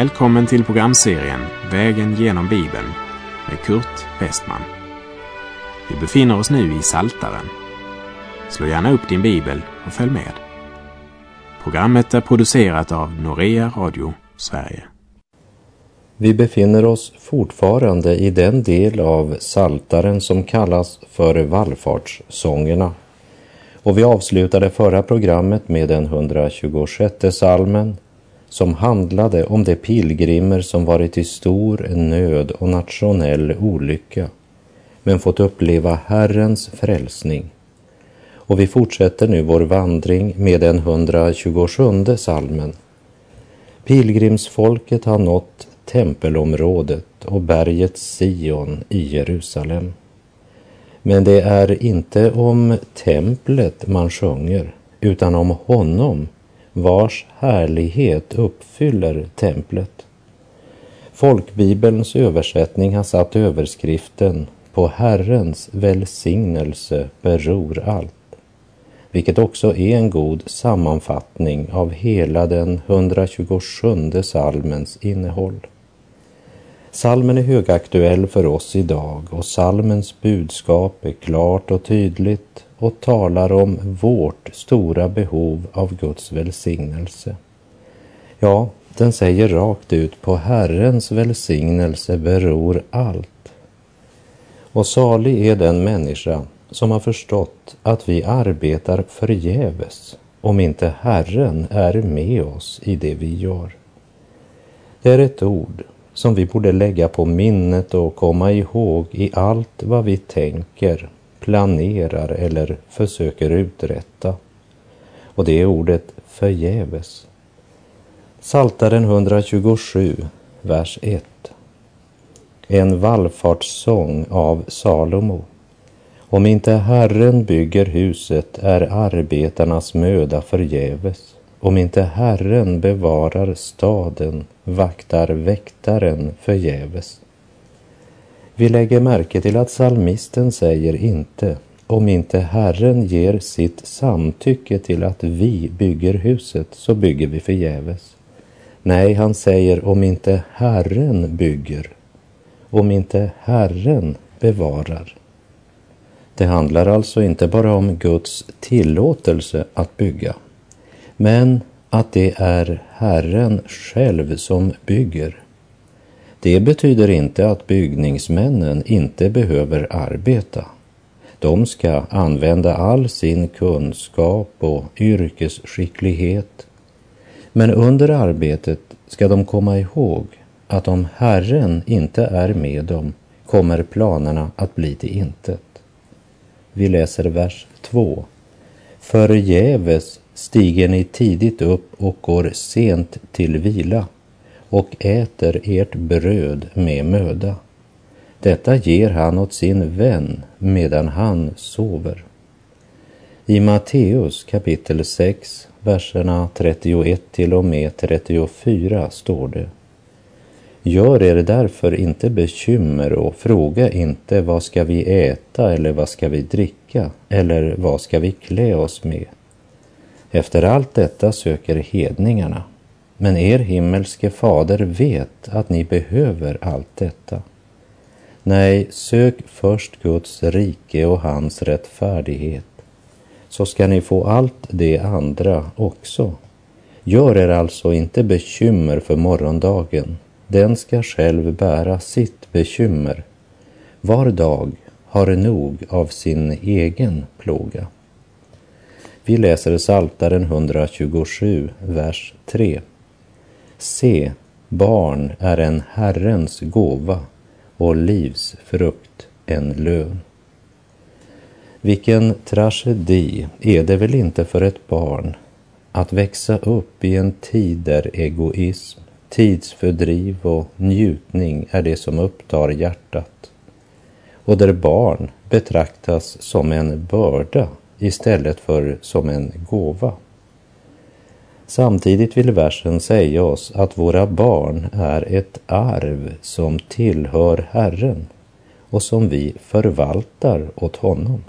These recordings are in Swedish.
Välkommen till programserien Vägen genom Bibeln med Kurt Westman. Vi befinner oss nu i Saltaren. Slå gärna upp din bibel och följ med. Programmet är producerat av Norea Radio Sverige. Vi befinner oss fortfarande i den del av Saltaren som kallas för vallfartssångerna. Och vi avslutade förra programmet med den 126 salmen som handlade om de pilgrimer som varit i stor nöd och nationell olycka men fått uppleva Herrens frälsning. Och vi fortsätter nu vår vandring med den 127 salmen. Pilgrimsfolket har nått tempelområdet och berget Sion i Jerusalem. Men det är inte om templet man sjunger, utan om honom vars härlighet uppfyller templet. Folkbibelns översättning har satt överskriften På Herrens välsignelse beror allt, vilket också är en god sammanfattning av hela den 127 salmens innehåll. Salmen är högaktuell för oss idag och salmens budskap är klart och tydligt och talar om vårt stora behov av Guds välsignelse. Ja, den säger rakt ut på Herrens välsignelse beror allt. Och salig är den människa som har förstått att vi arbetar förgäves om inte Herren är med oss i det vi gör. Det är ett ord som vi borde lägga på minnet och komma ihåg i allt vad vi tänker, planerar eller försöker uträtta. Och det är ordet förgäves. Saltaren 127, vers 1. En vallfartssång av Salomo. Om inte Herren bygger huset är arbetarnas möda förgäves. Om inte Herren bevarar staden vaktar väktaren förgäves. Vi lägger märke till att psalmisten säger inte om inte Herren ger sitt samtycke till att vi bygger huset så bygger vi förgäves. Nej, han säger om inte Herren bygger, om inte Herren bevarar. Det handlar alltså inte bara om Guds tillåtelse att bygga, men att det är Herren själv som bygger. Det betyder inte att byggningsmännen inte behöver arbeta. De ska använda all sin kunskap och yrkesskicklighet. Men under arbetet ska de komma ihåg att om Herren inte är med dem kommer planerna att bli till intet. Vi läser vers 2. Förgäves stiger ni tidigt upp och går sent till vila och äter ert bröd med möda. Detta ger han åt sin vän medan han sover. I Matteus kapitel 6, verserna 31 till och med 34 står det Gör er därför inte bekymmer och fråga inte vad ska vi äta eller vad ska vi dricka eller vad ska vi klä oss med. Efter allt detta söker hedningarna, men er himmelske fader vet att ni behöver allt detta. Nej, sök först Guds rike och hans rättfärdighet, så ska ni få allt det andra också. Gör er alltså inte bekymmer för morgondagen, den ska själv bära sitt bekymmer. Var dag har nog av sin egen plåga. Vi läser Saltaren 127, vers 3. Se, barn är en Herrens gåva och livs frukt en lön. Vilken tragedi är det väl inte för ett barn att växa upp i en tid där egoism, tidsfördriv och njutning är det som upptar hjärtat och där barn betraktas som en börda istället för som en gåva. Samtidigt vill versen säga oss att våra barn är ett arv som tillhör Herren och som vi förvaltar åt honom.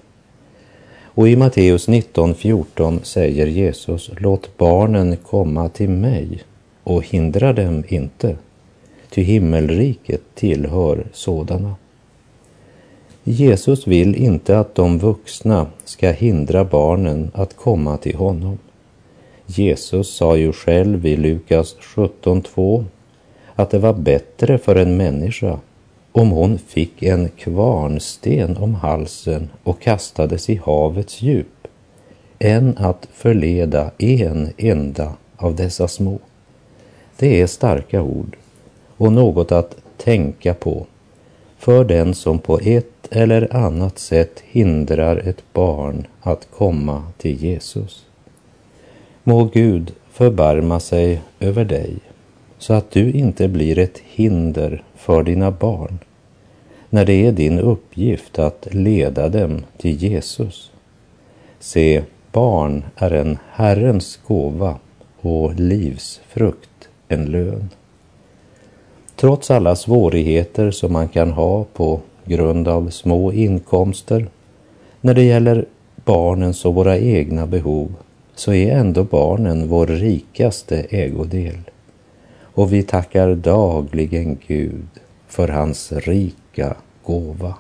Och i Matteus 19.14 säger Jesus, låt barnen komma till mig och hindra dem inte, ty himmelriket tillhör sådana. Jesus vill inte att de vuxna ska hindra barnen att komma till honom. Jesus sa ju själv i Lukas 17.2 att det var bättre för en människa om hon fick en kvarnsten om halsen och kastades i havets djup än att förleda en enda av dessa små. Det är starka ord och något att tänka på för den som på ett eller annat sätt hindrar ett barn att komma till Jesus. Må Gud förbarma sig över dig så att du inte blir ett hinder för dina barn när det är din uppgift att leda dem till Jesus. Se, barn är en Herrens gåva och livsfrukt en lön. Trots alla svårigheter som man kan ha på grund av små inkomster när det gäller barnens och våra egna behov så är ändå barnen vår rikaste ägodel. Och vi tackar dagligen Gud för hans rika gåva.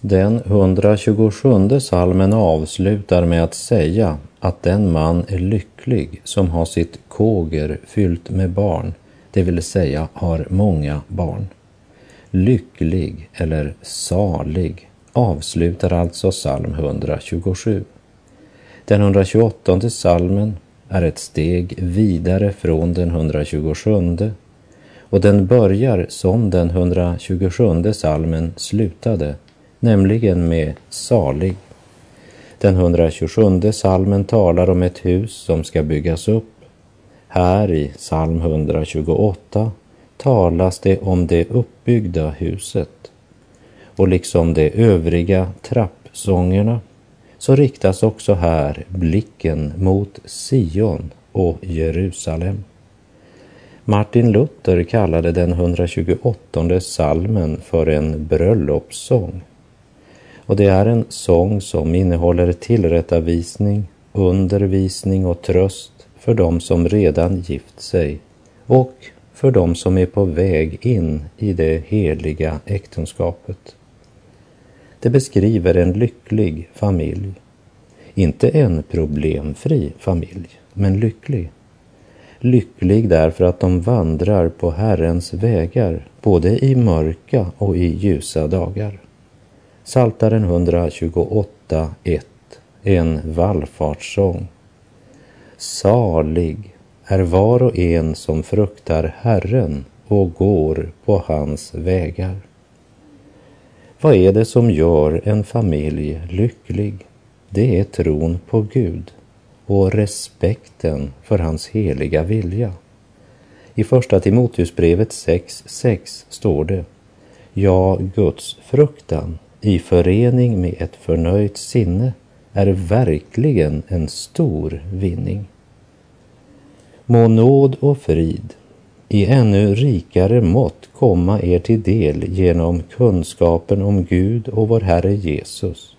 Den 127 salmen avslutar med att säga att den man är lycklig som har sitt kåger fyllt med barn, det vill säga har många barn. Lycklig eller salig avslutar alltså psalm 127. Den 128 salmen är ett steg vidare från den 127 och den börjar som den 127 salmen slutade, nämligen med salig. Den 127 salmen talar om ett hus som ska byggas upp. Här i psalm 128 talas det om det uppbyggda huset. Och liksom de övriga trappsångerna så riktas också här blicken mot Sion och Jerusalem. Martin Luther kallade den 128 salmen för en bröllopssång. Och det är en sång som innehåller tillrättavisning, undervisning och tröst för dem som redan gift sig och för dem som är på väg in i det heliga äktenskapet. Det beskriver en lycklig familj. Inte en problemfri familj, men lycklig. Lycklig därför att de vandrar på Herrens vägar, både i mörka och i ljusa dagar. Saltaren 128.1, en vallfartssång. Salig är var och en som fruktar Herren och går på hans vägar. Vad är det som gör en familj lycklig? Det är tron på Gud och respekten för hans heliga vilja. I Första Timoteusbrevet 6.6 står det Ja, Guds fruktan i förening med ett förnöjt sinne är verkligen en stor vinning. Må nåd och frid i ännu rikare mått komma er till del genom kunskapen om Gud och vår Herre Jesus.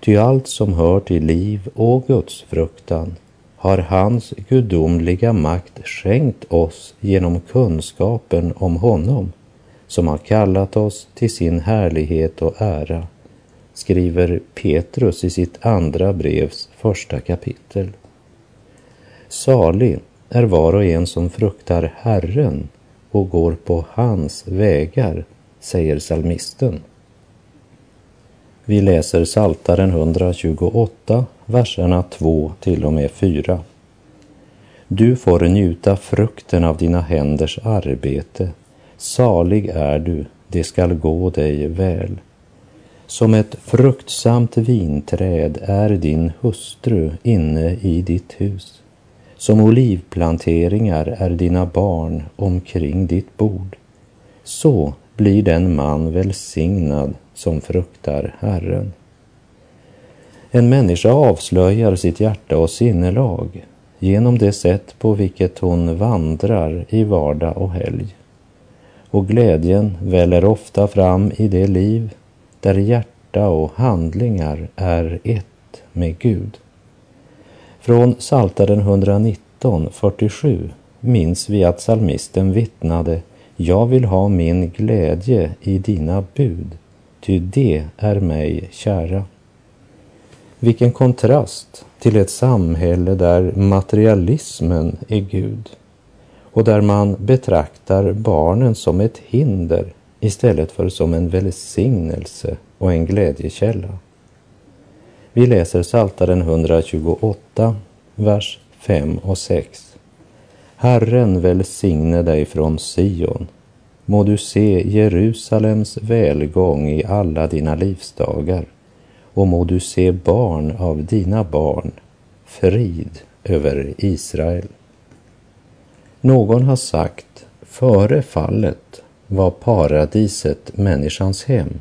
Ty allt som hör till liv och Guds fruktan har hans gudomliga makt skänkt oss genom kunskapen om honom som har kallat oss till sin härlighet och ära, skriver Petrus i sitt andra brevs första kapitel. Salig är var och en som fruktar Herren och går på hans vägar, säger salmisten. Vi läser Saltaren 128, verserna 2 till och med 4. Du får njuta frukten av dina händers arbete. Salig är du, det skall gå dig väl. Som ett fruktsamt vinträd är din hustru inne i ditt hus. Som olivplanteringar är dina barn omkring ditt bord. Så blir den man välsignad som fruktar Herren. En människa avslöjar sitt hjärta och sinnelag genom det sätt på vilket hon vandrar i vardag och helg. Och glädjen väller ofta fram i det liv där hjärta och handlingar är ett med Gud. Från Psaltaren 119 47, minns vi att salmisten vittnade Jag vill ha min glädje i dina bud, ty det är mig kära. Vilken kontrast till ett samhälle där materialismen är Gud och där man betraktar barnen som ett hinder istället för som en välsignelse och en glädjekälla. Vi läser Saltaren 128, vers 5 och 6. Herren välsigne dig från Sion. Må du se Jerusalems välgång i alla dina livsdagar och må du se barn av dina barn, frid över Israel. Någon har sagt, före fallet var paradiset människans hem.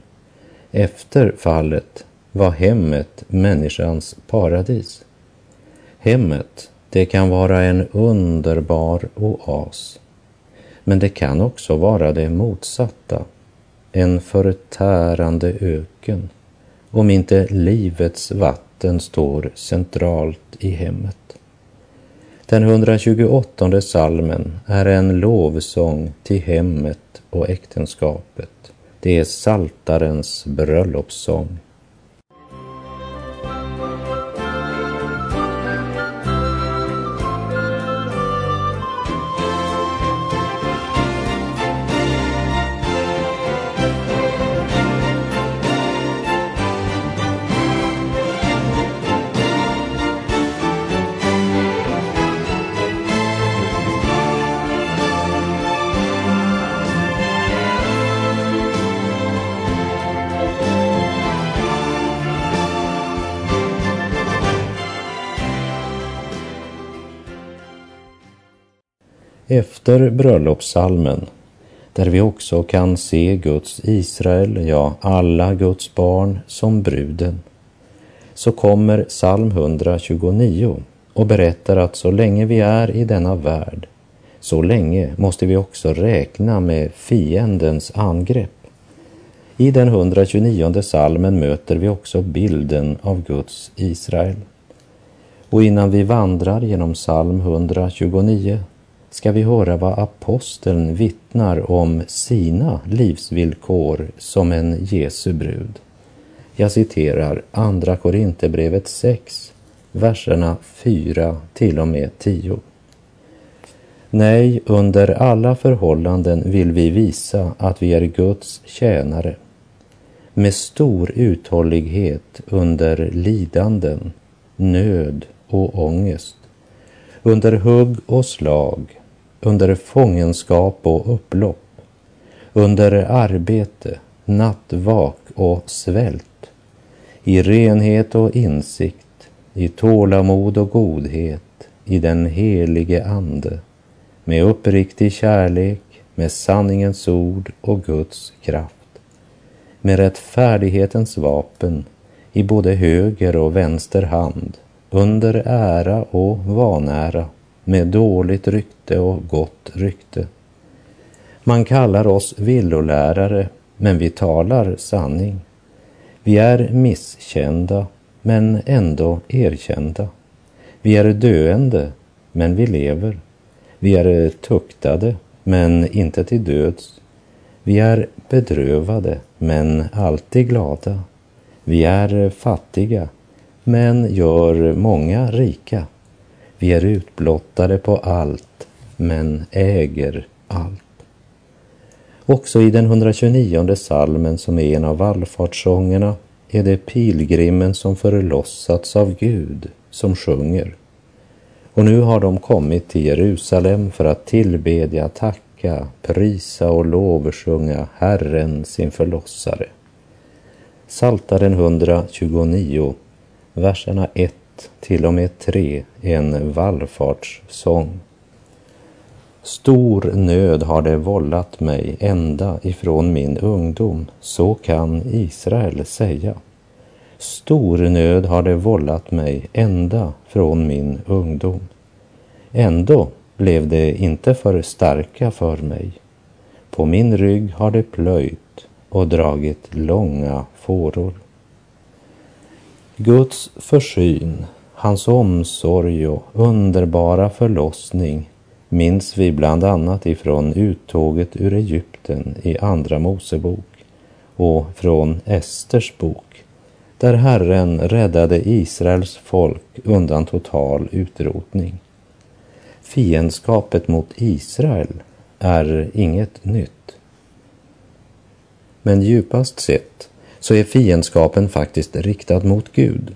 Efter fallet var hemmet människans paradis. Hemmet, det kan vara en underbar oas. Men det kan också vara det motsatta, en förtärande öken, om inte livets vatten står centralt i hemmet. Den 128 salmen är en lovsång till hemmet och äktenskapet. Det är saltarens bröllopssång. Efter bröllopssalmen, där vi också kan se Guds Israel, ja, alla Guds barn som bruden, så kommer psalm 129 och berättar att så länge vi är i denna värld, så länge måste vi också räkna med fiendens angrepp. I den 129 salmen möter vi också bilden av Guds Israel. Och innan vi vandrar genom psalm 129 ska vi höra vad aposteln vittnar om sina livsvillkor som en Jesu brud. Jag citerar Andra Korinthierbrevet 6, verserna 4 till och med 10. Nej, under alla förhållanden vill vi visa att vi är Guds tjänare med stor uthållighet under lidanden, nöd och ångest, under hugg och slag, under fångenskap och upplopp, under arbete, nattvak och svält, i renhet och insikt, i tålamod och godhet, i den helige Ande, med uppriktig kärlek, med sanningens ord och Guds kraft, med rättfärdighetens vapen i både höger och vänster hand, under ära och vanära, med dåligt rykte och gott rykte. Man kallar oss villolärare, men vi talar sanning. Vi är misskända, men ändå erkända. Vi är döende, men vi lever. Vi är tuktade, men inte till döds. Vi är bedrövade, men alltid glada. Vi är fattiga, men gör många rika. Vi är utblottade på allt, men äger allt. Också i den 129 salmen som är en av vallfartssångerna är det pilgrimen som förlossats av Gud som sjunger. Och nu har de kommit till Jerusalem för att tillbedja, tacka, prisa och lovsjunga Herren sin förlossare. Saltaren 129, verserna 1 till och med 3 en vallfartssång. Stor nöd har det vållat mig ända ifrån min ungdom, så kan Israel säga. Stor nöd har det vållat mig ända från min ungdom. Ändå blev det inte för starka för mig. På min rygg har det plöjt och dragit långa fåror. Guds försyn Hans omsorg och underbara förlossning minns vi bland annat ifrån uttåget ur Egypten i Andra Mosebok och från Esters bok där Herren räddade Israels folk undan total utrotning. Fiendskapet mot Israel är inget nytt. Men djupast sett så är fiendskapen faktiskt riktad mot Gud.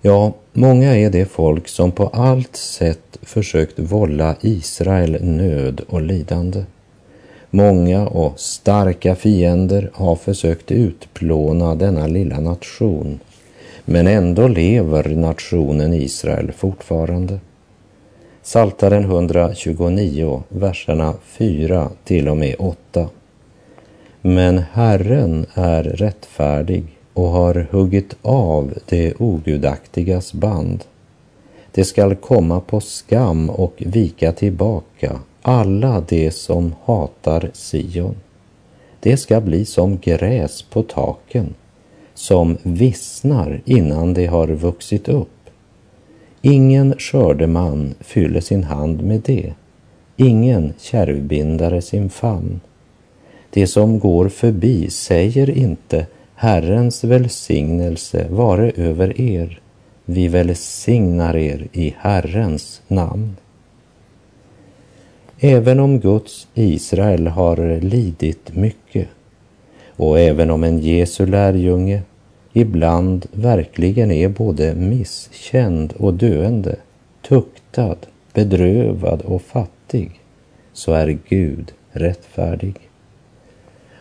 Ja, många är det folk som på allt sätt försökt vålla Israel nöd och lidande. Många och starka fiender har försökt utplåna denna lilla nation, men ändå lever nationen Israel fortfarande. Saltaren 129, verserna 4 till och med 8. Men Herren är rättfärdig och har huggit av det ogudaktigas band. Det skall komma på skam och vika tillbaka alla de som hatar Sion. Det ska bli som gräs på taken, som vissnar innan det har vuxit upp. Ingen skördeman fyller sin hand med det, ingen kärvbindare sin famn. Det som går förbi säger inte Herrens välsignelse vare över er. Vi välsignar er i Herrens namn. Även om Guds Israel har lidit mycket och även om en Jesu lärjunge ibland verkligen är både misskänd och döende, tuktad, bedrövad och fattig, så är Gud rättfärdig.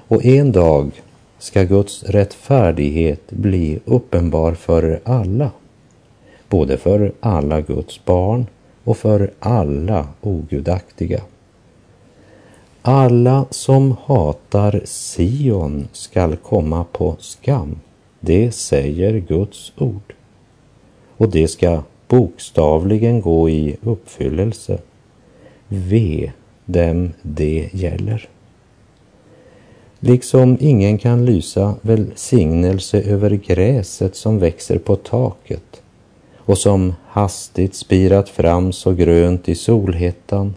Och en dag ska Guds rättfärdighet bli uppenbar för alla, både för alla Guds barn och för alla ogudaktiga. Alla som hatar Sion skall komma på skam, det säger Guds ord. Och det ska bokstavligen gå i uppfyllelse. Ve dem det gäller. Liksom ingen kan lysa välsignelse över gräset som växer på taket och som hastigt spirat fram så grönt i solhettan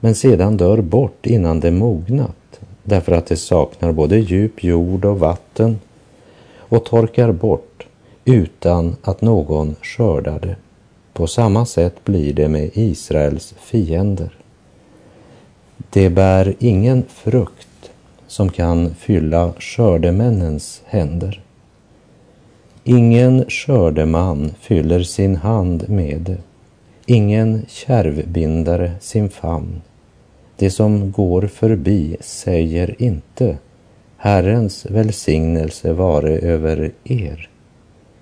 men sedan dör bort innan det mognat därför att det saknar både djup jord och vatten och torkar bort utan att någon skördar det. På samma sätt blir det med Israels fiender. Det bär ingen frukt som kan fylla skördemännens händer. Ingen skördeman fyller sin hand med det, ingen kärvbindare sin famn. Det som går förbi säger inte Herrens välsignelse vare över er.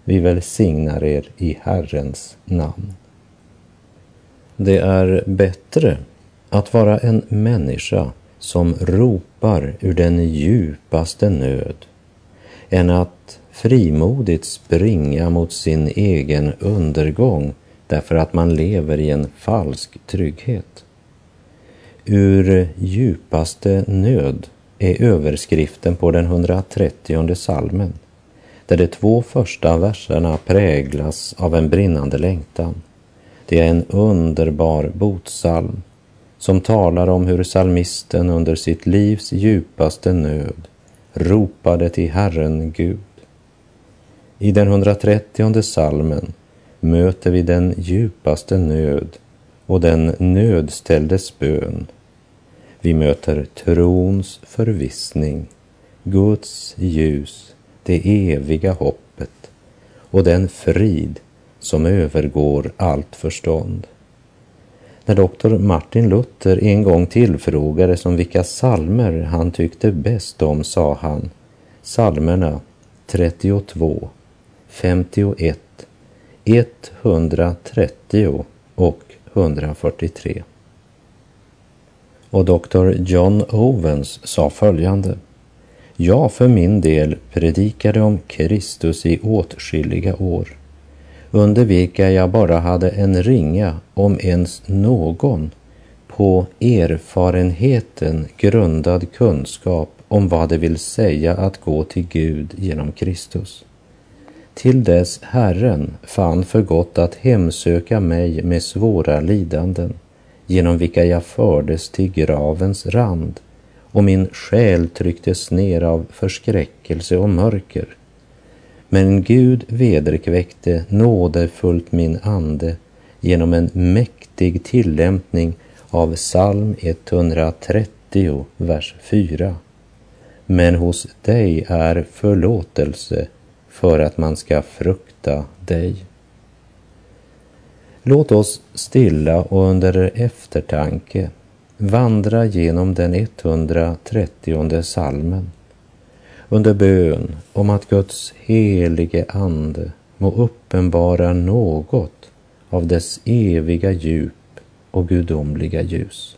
Vi välsignar er i Herrens namn. Det är bättre att vara en människa som ropar ur den djupaste nöd än att frimodigt springa mot sin egen undergång därför att man lever i en falsk trygghet. Ur djupaste nöd är överskriften på den 130 salmen där de två första verserna präglas av en brinnande längtan. Det är en underbar botsalm som talar om hur salmisten under sitt livs djupaste nöd ropade till Herren Gud. I den 130 salmen möter vi den djupaste nöd och den nödställdes bön. Vi möter trons förvissning, Guds ljus, det eviga hoppet och den frid som övergår allt förstånd. När doktor Martin Luther en gång tillfrågades om vilka salmer han tyckte bäst om sa han psalmerna 32, 51, 130 och 143. Och doktor John Owens sa följande. Jag för min del predikade om Kristus i åtskilliga år, under vilka jag bara hade en ringa, om ens någon, på erfarenheten grundad kunskap om vad det vill säga att gå till Gud genom Kristus. till dess Herren fann för gott att hemsöka mig med svåra lidanden, genom vilka jag fördes till gravens rand och min själ trycktes ner av förskräckelse och mörker. Men Gud vederkväckte nådefullt min ande genom en mäktig tillämpning av psalm 130, vers 4. Men hos dig är förlåtelse för att man ska frukta dig. Låt oss stilla och under eftertanke vandra genom den 130 salmen under bön om att Guds helige ande må uppenbara något av dess eviga djup och gudomliga ljus.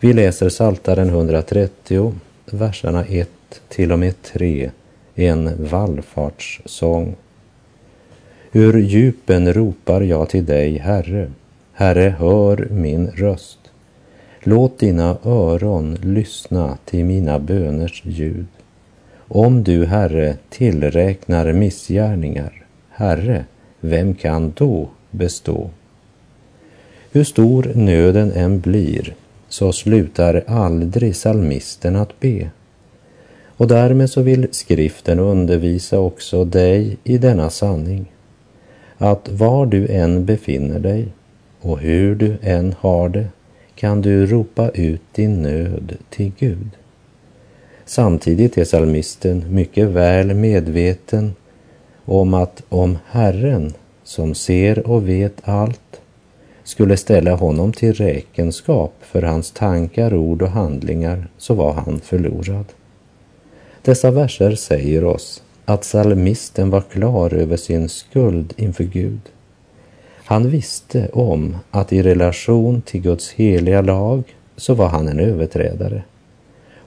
Vi läser Saltaren 130, verserna 1 till och med 3, en vallfartssång. Ur djupen ropar jag till dig, Herre. Herre, hör min röst. Låt dina öron lyssna till mina böners ljud. Om du, Herre, tillräknar missgärningar, Herre, vem kan då bestå? Hur stor nöden än blir så slutar aldrig salmisten att be. Och därmed så vill skriften undervisa också dig i denna sanning. Att var du än befinner dig och hur du än har det kan du ropa ut din nöd till Gud. Samtidigt är salmisten mycket väl medveten om att om Herren, som ser och vet allt, skulle ställa honom till räkenskap för hans tankar, ord och handlingar så var han förlorad. Dessa verser säger oss att psalmisten var klar över sin skuld inför Gud. Han visste om att i relation till Guds heliga lag så var han en överträdare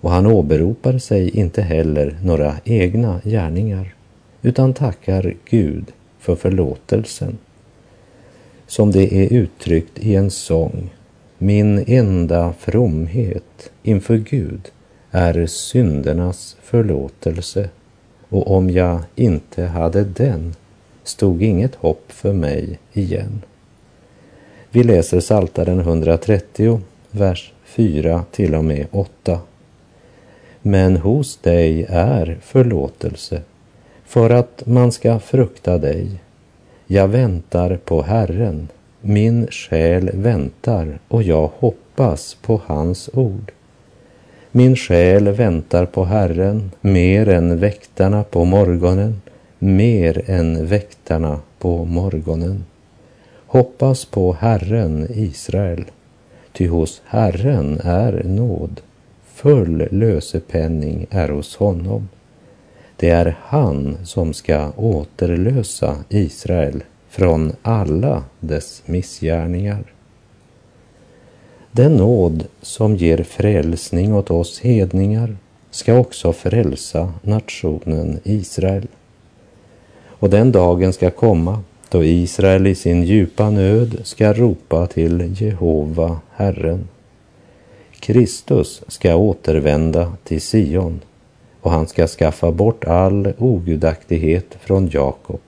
och han åberopar sig inte heller några egna gärningar utan tackar Gud för förlåtelsen. Som det är uttryckt i en sång, min enda fromhet inför Gud är syndernas förlåtelse och om jag inte hade den stod inget hopp för mig igen. Vi läser Saltaren 130, vers 4 till och med 8. Men hos dig är förlåtelse för att man ska frukta dig. Jag väntar på Herren, min själ väntar och jag hoppas på hans ord. Min själ väntar på Herren mer än väktarna på morgonen, mer än väktarna på morgonen. Hoppas på Herren, Israel, ty hos Herren är nåd. Full lösepenning är hos honom. Det är han som ska återlösa Israel från alla dess missgärningar. Den nåd som ger frälsning åt oss hedningar ska också frälsa nationen Israel. Och den dagen ska komma då Israel i sin djupa nöd ska ropa till Jehova, Herren. Kristus ska återvända till Sion och han ska skaffa bort all ogudaktighet från Jakob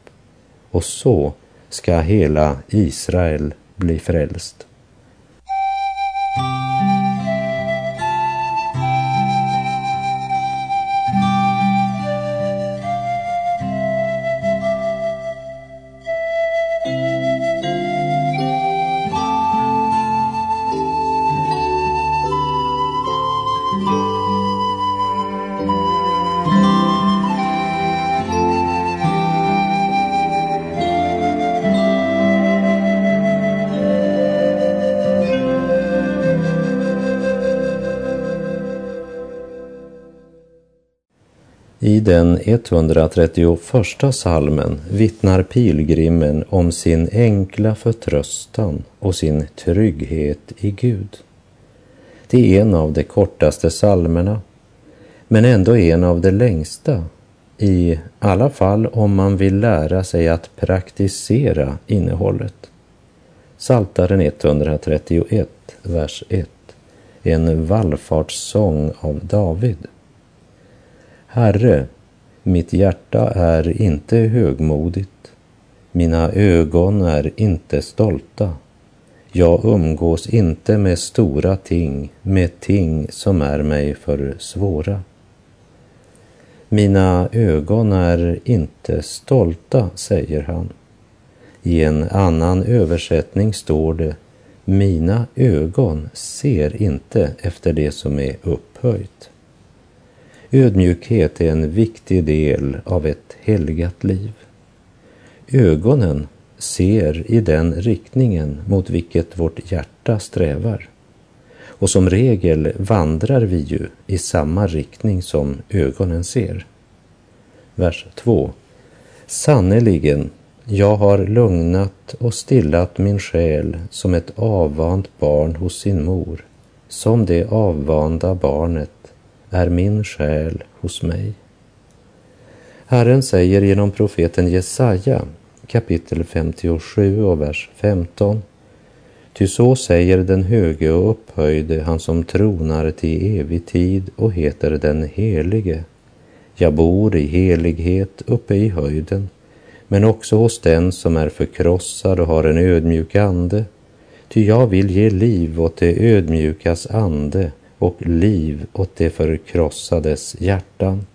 och så ska hela Israel bli frälst. Den 131 salmen vittnar pilgrimen om sin enkla förtröstan och sin trygghet i Gud. Det är en av de kortaste salmerna, men ändå en av de längsta, i alla fall om man vill lära sig att praktisera innehållet. Saltaren 131, vers 1, en vallfartssång av David. Herre, mitt hjärta är inte högmodigt, mina ögon är inte stolta. Jag umgås inte med stora ting, med ting som är mig för svåra. Mina ögon är inte stolta, säger han. I en annan översättning står det Mina ögon ser inte efter det som är upphöjt. Ödmjukhet är en viktig del av ett helgat liv. Ögonen ser i den riktningen mot vilket vårt hjärta strävar. Och som regel vandrar vi ju i samma riktning som ögonen ser. Vers 2. Sannerligen, jag har lugnat och stillat min själ som ett avvant barn hos sin mor. Som det avvanda barnet är min själ hos mig. Herren säger genom profeten Jesaja kapitel 57 och vers 15. Ty så säger den höge och upphöjde, han som tronar till evig tid och heter den helige. Jag bor i helighet uppe i höjden, men också hos den som är förkrossad och har en ödmjuk ande. Ty jag vill ge liv åt det ödmjukas ande och liv åt det förkrossades hjärtan.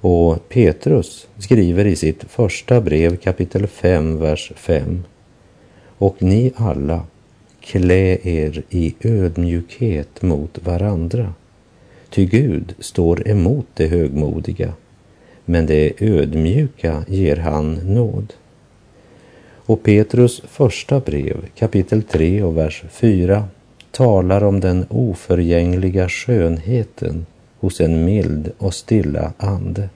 Och Petrus skriver i sitt första brev kapitel 5, vers 5. Och ni alla, klä er i ödmjukhet mot varandra. Ty Gud står emot det högmodiga, men det ödmjuka ger han nåd. Och Petrus första brev, kapitel 3 och vers 4, talar om den oförgängliga skönheten hos en mild och stilla ande.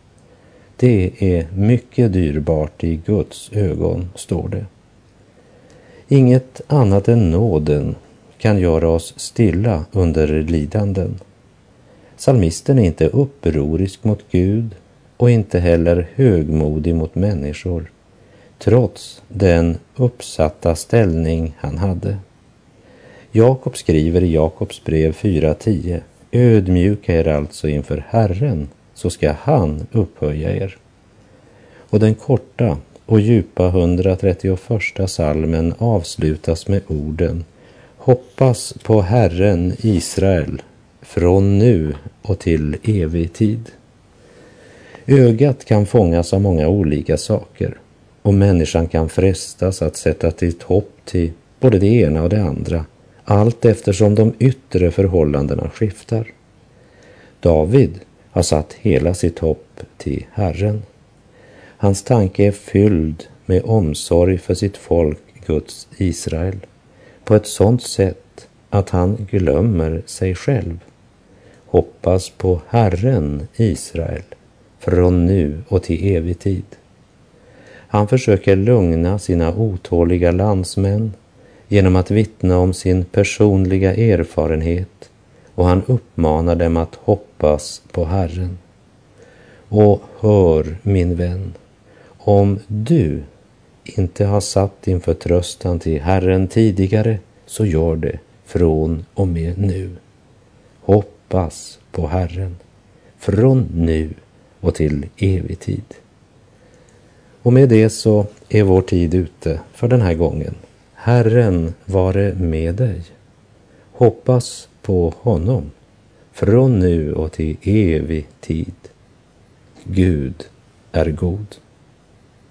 Det är mycket dyrbart i Guds ögon, står det. Inget annat än nåden kan göra oss stilla under lidanden. Salmisten är inte upprorisk mot Gud och inte heller högmodig mot människor, trots den uppsatta ställning han hade. Jakob skriver i Jakobs brev 4.10 Ödmjuka er alltså inför Herren, så ska han upphöja er. Och den korta och djupa 131 salmen avslutas med orden Hoppas på Herren Israel från nu och till evig tid. Ögat kan fångas av många olika saker och människan kan frestas att sätta sitt hopp till både det ena och det andra allt eftersom de yttre förhållandena skiftar. David har satt hela sitt hopp till Herren. Hans tanke är fylld med omsorg för sitt folk, Guds Israel, på ett sådant sätt att han glömmer sig själv. Hoppas på Herren, Israel, från nu och till evig tid. Han försöker lugna sina otåliga landsmän genom att vittna om sin personliga erfarenhet och han uppmanar dem att hoppas på Herren. Och hör, min vän, om du inte har satt din förtröstan till Herren tidigare, så gör det från och med nu. Hoppas på Herren, från nu och till evig tid. Och med det så är vår tid ute för den här gången. Herren vare med dig. Hoppas på honom från nu och till evig tid. Gud är god.